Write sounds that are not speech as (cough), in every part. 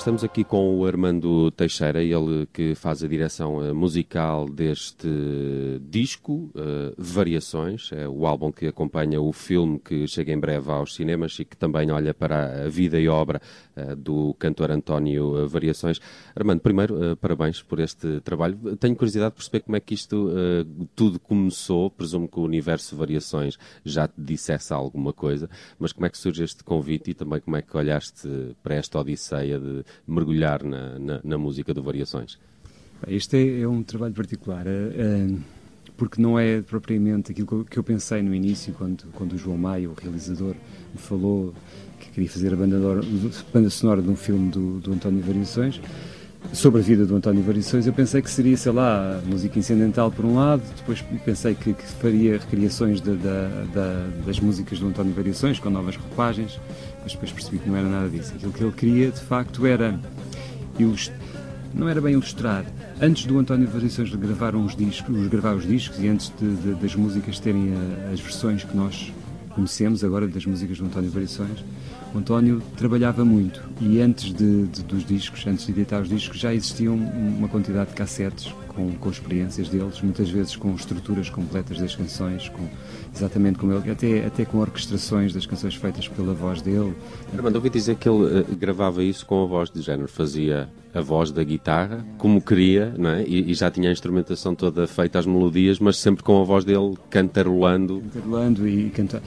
Estamos aqui com o Armando Teixeira, ele que faz a direção eh, musical deste disco, uh, Variações, é o álbum que acompanha o filme que chega em breve aos cinemas e que também olha para a vida e obra uh, do cantor António Variações. Armando, primeiro, uh, parabéns por este trabalho. Tenho curiosidade de perceber como é que isto tudo começou. Presumo que o universo Variações já te dissesse alguma coisa, mas como é que surge este convite e também como é que olhaste para esta odisseia de mergulhar na, na, na música do Variações? Este é, é um trabalho particular, uh, porque não é propriamente aquilo que eu pensei no início, quando, quando o João Maia, o realizador, me falou que queria fazer a banda, a banda sonora de um filme do, do António Variações. Sobre a vida do António Variações, eu pensei que seria, sei lá, música incidental por um lado, depois pensei que, que faria recriações de, de, de, das músicas do António Variações, com novas roupagens, mas depois percebi que não era nada disso. Aquilo que ele queria, de facto, era não era bem ilustrar. Antes do António Variações gravar os discos, gravar os discos e antes de, de, das músicas terem a, as versões que nós conhecemos agora das músicas do António Variações, o António trabalhava muito e antes de, de, dos discos, antes de editar os discos, já existiam uma quantidade de cassetes com, com experiências deles, muitas vezes com estruturas completas das canções, com, exatamente como ele, até, até com orquestrações das canções feitas pela voz dele. Armando, ouvi dizer que ele uh, gravava isso com a voz de género, fazia a voz da guitarra como queria, não é? E, e, já tinha a instrumentação toda feita, as melodias, mas sempre com a voz dele cantarolando. Cantarolando e cantando.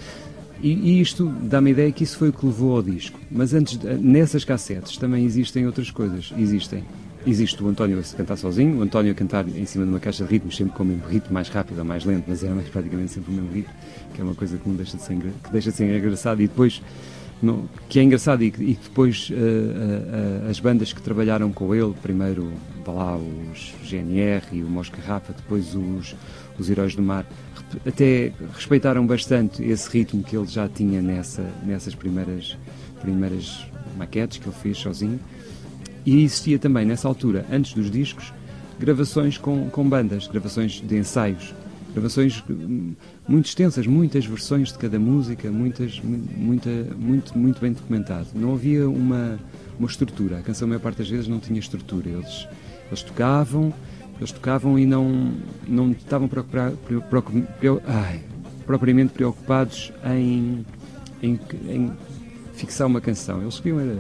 E, e, isto dá-me a ideia que isso foi o que levou ao disco. Mas antes, nessas cassetes também existem outras coisas. Existem. Existe o António a cantar sozinho, o António a cantar em cima de uma caixa de ritmos, sempre com o mesmo ritmo, mais rápido ou mais lento, mas era mais praticamente sempre o mesmo ritmo, que é uma coisa que não deixa de ser, que deixa de ser engraçado. E depois, no, que é engraçado e, depois uh, uh, uh, as bandas que trabalharam com ele, primeiro lá, os GNR e o Mosca Rafa, depois os, os Heróis do Mar, até respeitaram bastante esse ritmo que ele já tinha nessa, nessas primeiras, primeiras maquetes que ele fez sozinho. E existia também, nessa altura, antes dos discos, gravações com, com bandas, gravações de ensaios, gravações hum, muito extensas, muitas versões de cada música, muitas, muita, muito, muito bem documentado. Não havia uma, uma estrutura, a canção a maior parte das vezes não tinha estrutura. Eles, eles tocavam, eles tocavam e não, não estavam propriamente preocupados em, em, em, fixar uma canção. Eles queriam era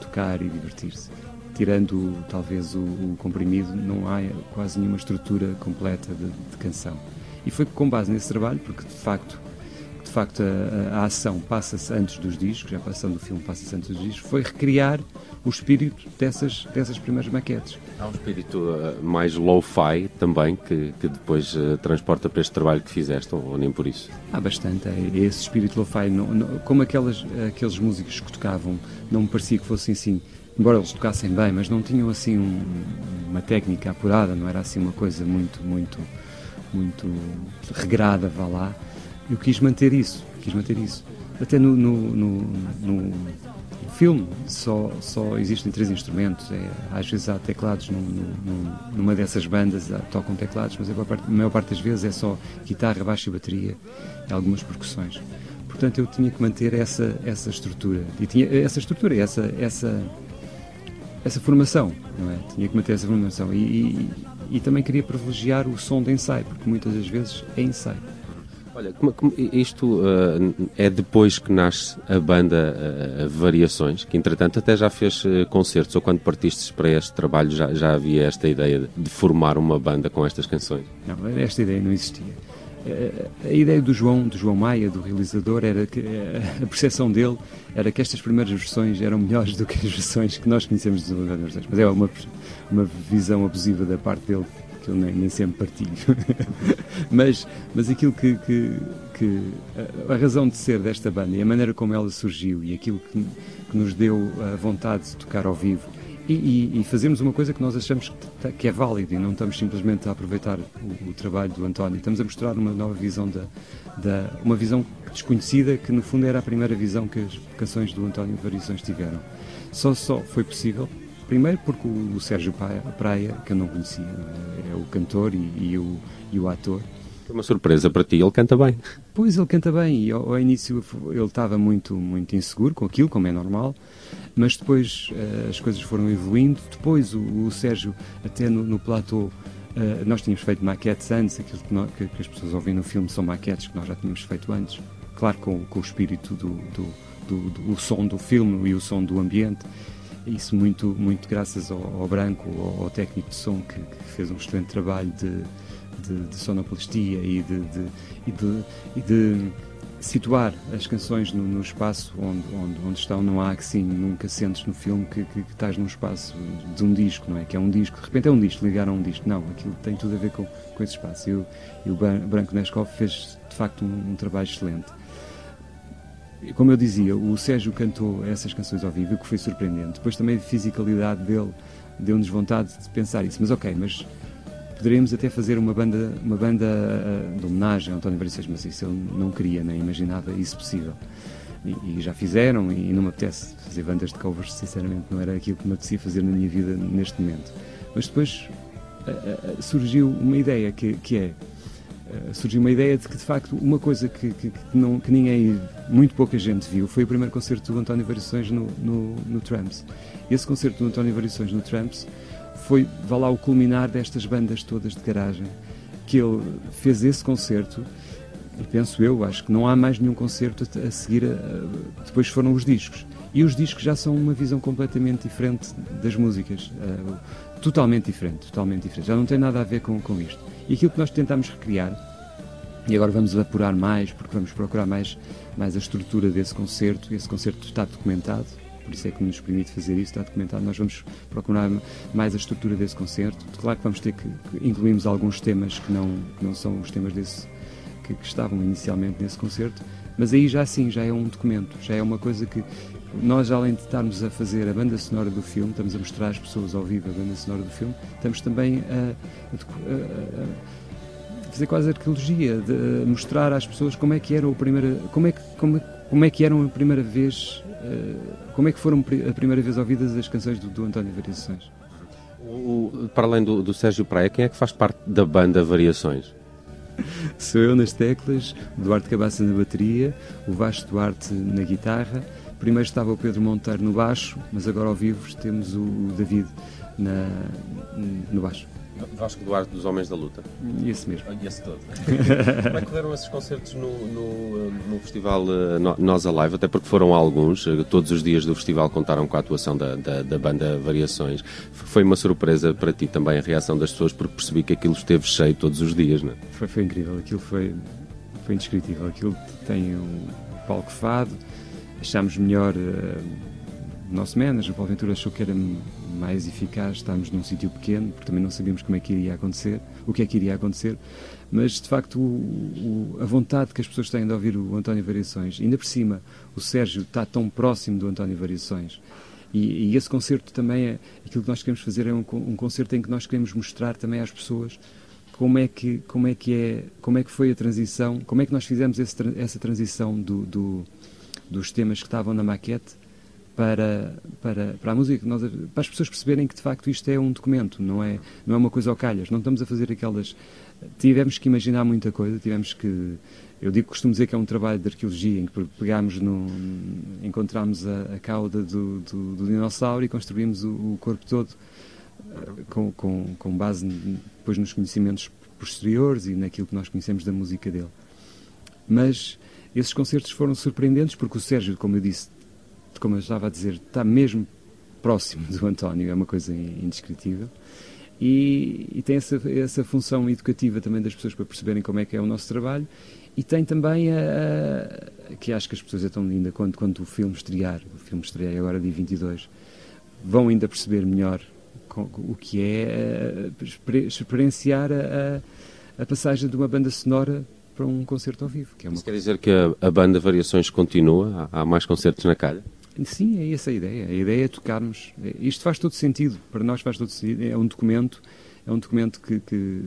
tocar e divertir-se. Tirando talvez o, o, comprimido, não há quase nenhuma estrutura completa de, de canção. E foi com base nesse trabalho, porque de facto facto a, a ação passa-se antes dos discos, a ação do filme passa-se antes dos discos, foi recriar o espírito dessas, dessas primeiras maquetes. Há um espírito uh, mais low-fi também que, que depois uh, transporta para este trabalho que fizeste, ou, ou nem por isso? Há bastante. É, esse espírito low-fi, como aquelas, aqueles músicos que tocavam, não me parecia que fossem assim, embora eles tocassem bem, mas não tinham assim um, uma técnica apurada, não era assim uma coisa muito, muito, muito regrada, vá lá. Eu quis manter isso, quis manter isso. Até no, no, no, no filme só, só existem três instrumentos. É, às vezes há teclados num, num, numa dessas bandas, tocam teclados, mas a maior, parte, a maior parte das vezes é só guitarra, baixo e bateria algumas percussões. Portanto, eu tinha que manter essa, essa estrutura. E tinha essa estrutura, essa, essa, essa formação, não é? Tinha que manter essa formação. E, e, e também queria privilegiar o som de ensaio, porque muitas das vezes é ensaio. Olha, como isto uh, é depois que nasce a banda uh, Variações, que entretanto até já fez uh, concertos, ou quando partiste para este trabalho já, já havia esta ideia de, formar uma banda com estas canções? Não, esta ideia não existia. A ideia do João, do João Maia, do realizador, era que (laughs) a percepção dele era que estas primeiras versões eram melhores do que as versões que nós conhecemos dos. Mas é uma, uma visão abusiva da parte dele que eu nem, nem sempre partilho. (laughs) mas, mas aquilo que, que, que a, a, razão de ser desta banda e a maneira como ela surgiu e aquilo que, que nos deu a vontade de tocar ao vivo e, e, e fazermos uma coisa que nós achamos que, que é válida e não estamos simplesmente a aproveitar o, o, trabalho do António, estamos a mostrar uma nova visão da, da uma visão desconhecida que no fundo era a primeira visão que as canções do António Variações tiveram. Só só foi possível Primeiro porque o, Sérgio Praia, que eu não conhecia, é o cantor e, e, o, e o ator. Foi uma surpresa para ti, ele canta bem. Pois, ele canta bem e ao, ao início ele estava muito, muito inseguro com aquilo, como é normal. mas depois uh, as coisas foram evoluindo. Depois o, o Sérgio, até no, no platô, uh, nós tínhamos feito maquetes antes, aquilo que, nós, que, que, as pessoas ouvem no filme são maquetes que nós já tínhamos feito antes, claro, com, com o espírito do, do, do, do o som do filme e o som do ambiente. Isso muito, muito graças ao, ao Branco, ao, ao, técnico de som, que, que, fez um excelente trabalho de, de, de sonoplastia e de, de, e de, e de situar as canções no, no espaço onde, onde, onde, estão. Não há assim, nunca sentes no filme que, que, que, estás num espaço de um disco, não é? Que é um disco, de repente é um disco, ligaram um disco. Não, aquilo tem tudo a ver com, com esse espaço. E o, e o Branco Neskov fez de facto um, um trabalho excelente. Como eu dizia, o Sérgio cantou essas canções ao vivo, o que foi surpreendente. Depois também a fisicalidade dele deu-nos vontade de pensar isso. Mas ok, mas poderíamos até fazer uma banda, uma banda uh, de homenagem a António Variações, mas isso eu não queria, nem imaginava isso possível. E, e, já fizeram, e não me apetece fazer bandas de covers, sinceramente, não era aquilo que me apetecia fazer na minha vida neste momento. Mas depois uh, uh, surgiu uma ideia que, que é. Surgiu uma ideia de que, de facto, uma coisa que, que, que, não, que ninguém, muito pouca gente viu, foi o primeiro concerto do António Variações no, no, no Tramps. Esse concerto do António Variações no Tramps foi, vá lá, o culminar destas bandas todas de garagem, que ele fez esse concerto, e penso eu, acho que não há mais nenhum concerto a, a seguir, a, depois foram os discos. E os discos já são uma visão completamente diferente das músicas, uh, totalmente diferente, totalmente diferente. Já não tem nada a ver com, com isto. E aquilo que nós tentamos recriar, e agora vamos apurar mais, porque vamos procurar mais, mais a estrutura desse concerto, esse concerto está documentado, por isso é que nos permite fazer isso, está documentado. Nós vamos procurar mais a estrutura desse concerto. Claro que vamos ter que, incluímos alguns temas que não, que não são os temas desse, que, que estavam inicialmente nesse concerto, mas aí já sim, já é um documento, já é uma coisa que nós, além de estarmos a fazer a banda sonora do filme, estamos a mostrar às pessoas ao vivo a banda sonora do filme, estamos também a, a, a fazer quase arqueologia, de mostrar às pessoas como é que era o primeiro, como é que, como, como é que eram a primeira vez eh, como é que foram a primeira vez ouvidas as canções do, do António Variações? O, para além do, do, Sérgio Praia, quem é que faz parte da banda Variações? (laughs) Sou eu nas teclas, Duarte Cabaça na bateria, o Vasco Duarte na guitarra. Primeiro estava o Pedro Monteiro no baixo, mas agora ao vivo temos o David na, no baixo. Vasco Duarte dos Homens da Luta. Esse mesmo. Ah, esse todo. (laughs) Como é que correram esses concertos no, no, no festival uh, Nós Alive? Até porque foram alguns, uh, todos os dias do festival contaram com a atuação da, da, da, banda Variações. Foi uma surpresa para ti também a reação das pessoas, porque percebi que aquilo esteve cheio todos os dias, não é? Foi, foi incrível, aquilo foi, foi indescritível. Aquilo tem um palco fado, achámos melhor. Uh, o nosso manager, o Paulo Ventura, achou que era mais eficaz estarmos num sítio pequeno, porque também não sabíamos como é que iria acontecer, o que é que iria acontecer, mas de facto o, o, a vontade que as pessoas têm de ouvir o António Variações, ainda por cima o Sérgio está tão próximo do António Variações, e, e esse concerto também é, aquilo que nós queremos fazer é um, um concerto em que nós queremos mostrar também às pessoas como é que como é que é como é que foi a transição como é que nós fizemos esse, essa transição do, do, dos temas que estavam na maquete para, para, para a música, nós, para as pessoas perceberem que de facto isto é um documento, não é, não é uma coisa ao calhas, não estamos a fazer aquelas. Tivemos que imaginar muita coisa, tivemos que. Eu digo, costumo dizer que é um trabalho de arqueologia em que pegámos no. encontramos a, a cauda do, do, do, dinossauro e construímos o, o corpo todo eh, com, com, com base depois nos conhecimentos posteriores e naquilo que nós conhecemos da música dele. Mas esses concertos foram surpreendentes porque o Sérgio, como eu disse, como eu estava a dizer, está mesmo próximo do António, é uma coisa indescritível. E, e, tem essa, essa função educativa também das pessoas para perceberem como é que é o nosso trabalho e tem também a, a que acho que as pessoas é tão linda quando, quando o filme estrear, o filme estreia agora dia 22, vão ainda perceber melhor o que é experienciar a, a, passagem de uma banda sonora para um concerto ao vivo. Que é Isso quer dizer que a, a banda Variações continua? Há, há mais concertos na calha? Sim, é essa a ideia. A ideia é tocarmos. Isto faz todo sentido. Para nós faz todo sentido. É um documento, é um documento que, que,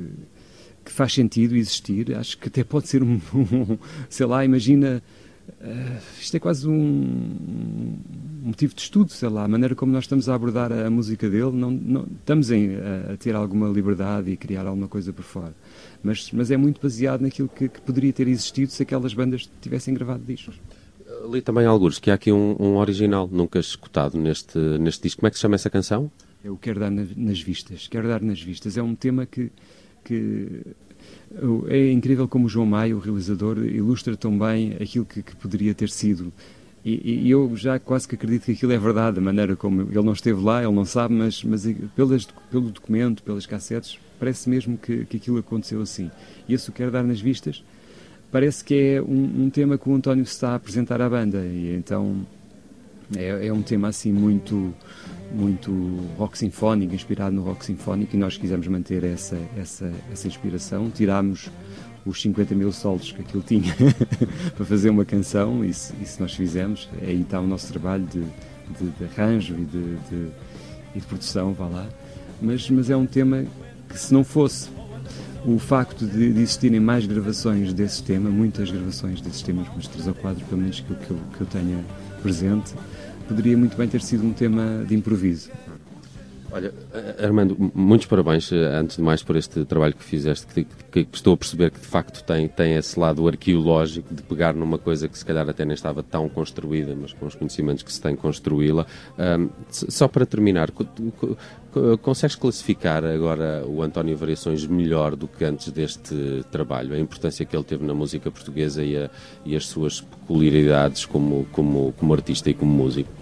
que faz sentido existir. Acho que até pode ser um, um (laughs) sei lá, imagina. Uh, isto é quase um, um, motivo de estudo, sei lá, a maneira como nós estamos a abordar a, a música dele, não, não estamos em, a, a, ter alguma liberdade e criar alguma coisa por fora, mas, mas é muito baseado naquilo que, que poderia ter existido se aquelas bandas tivessem gravado discos li também alguns que há aqui um, um, original nunca escutado neste, neste disco. Como é que se chama essa canção? Eu quero dar nas vistas. Quero dar nas vistas. É um tema que, que é incrível como o João Maia, o realizador, ilustra tão bem aquilo que, que poderia ter sido. E, e, eu já quase que acredito que aquilo é verdade, a maneira como ele não esteve lá, ele não sabe, mas, mas pelas, pelo documento, pelas cassetes, parece mesmo que, que aquilo aconteceu assim. E isso quero dar nas vistas. Parece que é um, um tema que o António está a apresentar à banda, e então é, é um tema assim muito muito rock sinfónico, inspirado no rock sinfónico, e nós quisemos manter essa, essa, essa inspiração. Tirámos os 50 mil solos que aquilo tinha (laughs) para fazer uma canção, e isso, isso nós fizemos. Aí está o nosso trabalho de, de, de arranjo e de, de, e de produção, vá lá. Mas, mas é um tema que, se não fosse o facto de, de, existirem mais gravações desse tema, muitas gravações desses temas, umas três ou quatro, pelo menos que, eu, que eu tenha presente, poderia muito bem ter sido um tema de improviso. Olha, Armando, muitos parabéns, eh, antes de mais, por este trabalho que fizeste, que, que, que, estou a perceber que de facto tem, tem esse lado arqueológico de pegar numa coisa que se calhar até nem estava tão construída, mas com os conhecimentos que se tem construí-la. Um, só para terminar, consegues classificar agora o António Variações melhor do que antes deste trabalho? A importância que ele teve na música portuguesa e, a, e as suas peculiaridades como, como, como artista e como músico?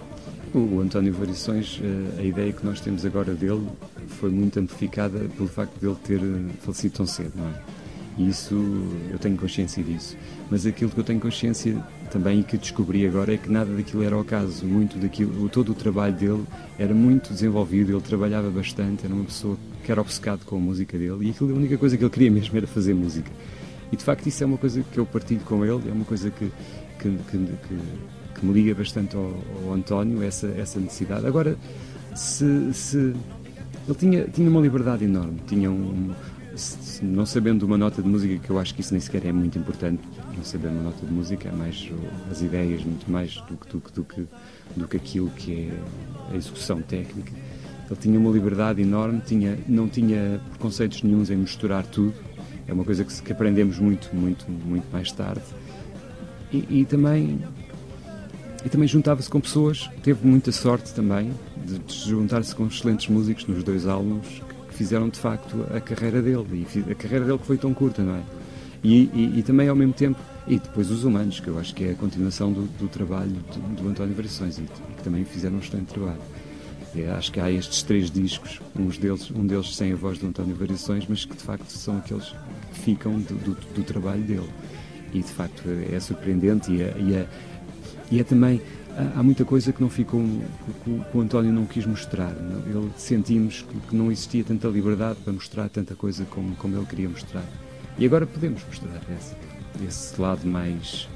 O António Variações, eh, a ideia que nós temos agora dele foi muito amplificada pelo facto de ele ter eh, falecido tão cedo, não é? E isso, eu tenho consciência disso. Mas aquilo que eu tenho consciência também e que descobri agora é que nada daquilo era o caso. Muito daquilo, todo o trabalho dele era muito desenvolvido, ele trabalhava bastante, era uma pessoa que era obcecado com a música dele e aquilo, a única coisa que ele queria mesmo era fazer música. E de facto isso é uma coisa que eu partilho com ele, é uma coisa que, que, que, que que me liga bastante ao, ao António, essa, essa necessidade. Agora, se, se, ele tinha, tinha uma liberdade enorme, tinha um, se, não sabendo uma nota de música, que eu acho que isso nem sequer é muito importante, não saber uma nota de música, é mais as ideias, muito mais do que, do, do, que, do que aquilo que é a execução técnica. Ele tinha uma liberdade enorme, tinha, não tinha preconceitos nenhums em misturar tudo, é uma coisa que, que aprendemos muito, muito, muito mais tarde. E, e também e também juntava-se com pessoas, teve muita sorte também de, juntar-se com excelentes músicos nos dois álbuns que fizeram de facto a carreira dele, e a carreira dele que foi tão curta, não é? E, e, e também ao mesmo tempo, e depois os humanos, que eu acho que é a continuação do, do trabalho do, do, António Variações e, e, que também fizeram um excelente trabalho. E acho que há estes três discos, uns deles, um deles sem a voz do António Variações, mas que de facto são aqueles que ficam do, do, do trabalho dele. E de facto é surpreendente e, a, e a, e é também, há, muita coisa que não ficou, que, o António não quis mostrar. Ele sentimos que não existia tanta liberdade para mostrar tanta coisa como, como ele queria mostrar. E agora podemos mostrar esse, esse lado mais,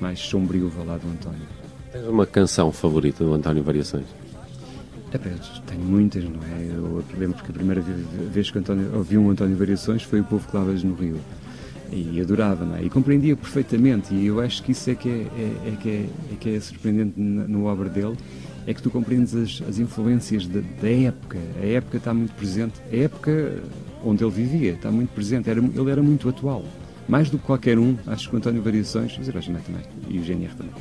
mais sombrio lá do António. Tens uma canção favorita do António Variações? É, tenho muitas, não é? Eu lembro que a primeira vez que António, ouvi um António Variações foi o Povo que Lavas no Rio e adorava, não é? E compreendia perfeitamente, e eu acho que isso é que é, é, é que, é, é, que é surpreendente na, no obra dele, é que tu compreendes as, as influências da, da, época, a época está muito presente, a época onde ele vivia está muito presente, era, ele era muito atual mais do que qualquer um, acho que o António Variações, o Sebastião também, e o GNR também,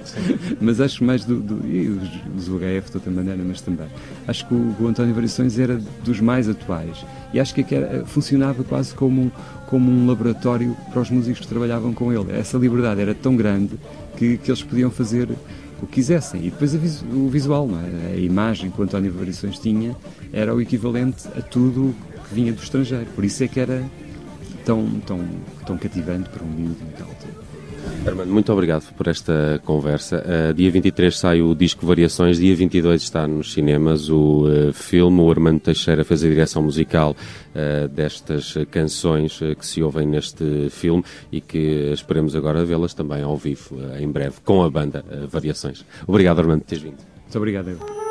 (laughs) mas acho mais do, do e os, os UHF de outra maneira, mas também, acho que o, o António Variações era dos mais atuais, e acho que era, funcionava quase como um, como um laboratório para os músicos que trabalhavam com ele, essa liberdade era tão grande que, que eles podiam fazer o que quisessem. E depois o visual, é? a imagem que o António Variações tinha era o equivalente a tudo que vinha do estrangeiro. Por isso é que era tão, tão, tão cativante para um miúdo naquela altura. Armando, muito obrigado por esta conversa. Uh, dia 23 sai o disco Variações, dia 22 está nos cinemas o uh, filme. O Armando Teixeira fez a direção musical uh, destas canções que se ouvem neste filme e que esperemos agora vê-las também ao vivo, em breve, com a banda Variações. Obrigado, Armando, por teres vindo. Muito obrigado, eu.